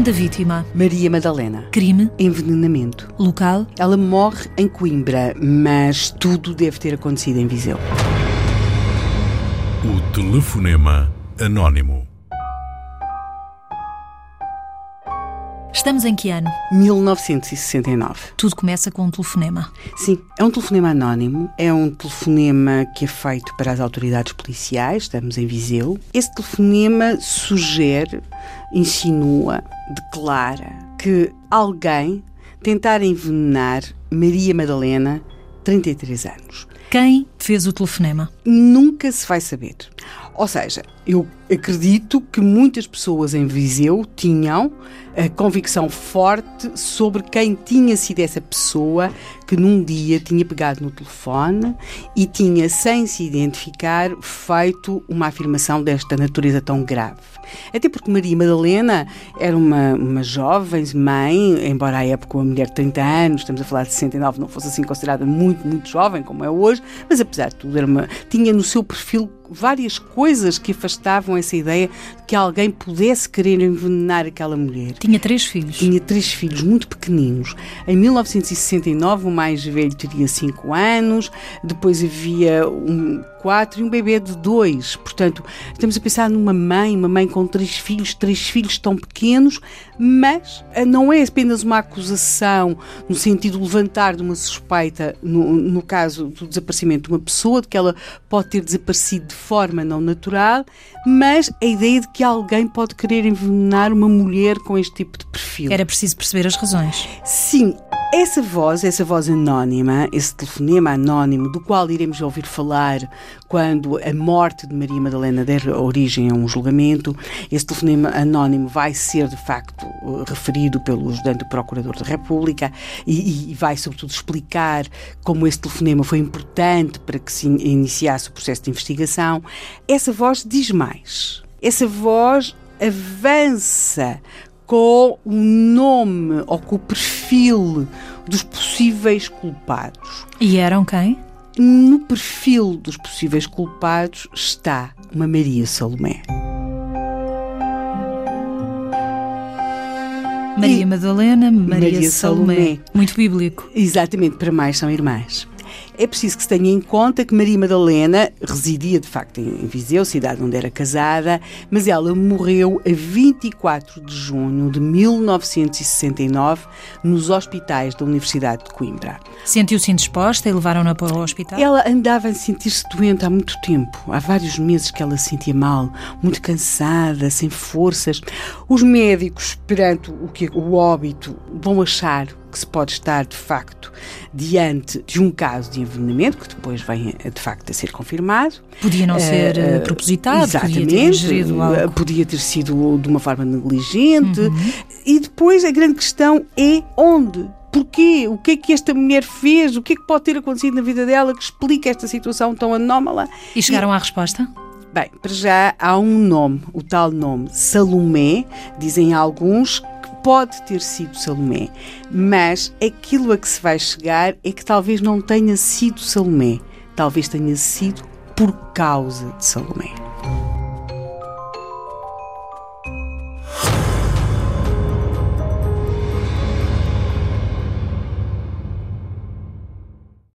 Nome da vítima: Maria Madalena. Crime: Envenenamento. Local: Ela morre em Coimbra, mas tudo deve ter acontecido em Viseu. O telefonema anónimo. Estamos em que ano? 1969. Tudo começa com um telefonema. Sim, é um telefonema anónimo, é um telefonema que é feito para as autoridades policiais, estamos em Viseu. Esse telefonema sugere, insinua, declara que alguém tentar envenenar Maria Madalena, 33 anos. Quem fez o telefonema? Nunca se vai saber. Ou seja, eu acredito que muitas pessoas em Viseu tinham a convicção forte sobre quem tinha sido essa pessoa que num dia tinha pegado no telefone e tinha, sem se identificar, feito uma afirmação desta natureza tão grave. Até porque Maria Madalena era uma, uma jovem mãe, embora à época uma mulher de 30 anos, estamos a falar de 69, não fosse assim considerada muito, muito jovem como é hoje, mas apesar de tudo, uma, tinha no seu perfil várias coisas que afastavam essa ideia de que alguém pudesse querer envenenar aquela mulher. Tinha três filhos. Tinha três filhos muito pequeninos. Em 1969, o mais velho teria cinco anos, depois havia um quatro e um bebê de dois. Portanto, estamos a pensar numa mãe, uma mãe com três filhos, três filhos tão pequenos, mas eh, não é apenas uma acusação no sentido de levantar de uma suspeita, no, no caso do desaparecimento de uma pessoa, de que ela pode ter desaparecido de forma não natural, mas a ideia de que alguém pode querer envenenar uma mulher com este tipo de perfil. Era preciso perceber as razões. Sim, essa voz, essa voz anónima, esse telefonema anónimo, do qual iremos ouvir falar quando a morte de Maria Madalena der origem a um julgamento, esse telefonema anónimo vai ser de facto referido pelo ajudante procurador da República e, e vai sobretudo explicar como esse telefonema foi importante para que se iniciasse o processo de investigação. Essa voz diz mais. Essa voz avança com o nome ou com o perfil dos possíveis culpados. E eram quem? No perfil dos possíveis culpados está uma Maria Salomé. Maria Madalena, Maria, Maria Salomé. Salomé. Muito bíblico. Exatamente, para mais são irmãs. É preciso que se tenha em conta que Maria Madalena residia de facto em Viseu, cidade onde era casada, mas ela morreu a 24 de junho de 1969 nos hospitais da Universidade de Coimbra. Sentiu-se indisposta e levaram-na para o hospital? Ela andava a sentir-se doente há muito tempo. Há vários meses que ela se sentia mal, muito cansada, sem forças. Os médicos, perante o, que, o óbito, vão achar que se pode estar, de facto, diante de um caso de envenenamento, que depois vem, de facto, a ser confirmado. Podia não ser uh, propositado, exatamente, podia ter algo. Podia ter sido de uma forma negligente. Uhum. E depois a grande questão é onde Porquê? O que é que esta mulher fez? O que é que pode ter acontecido na vida dela que explica esta situação tão anómala? E chegaram e... à resposta? Bem, para já há um nome, o tal nome Salomé, dizem alguns pode ter sido Salomé, mas aquilo a que se vai chegar é que talvez não tenha sido Salomé, talvez tenha sido por causa de Salomé.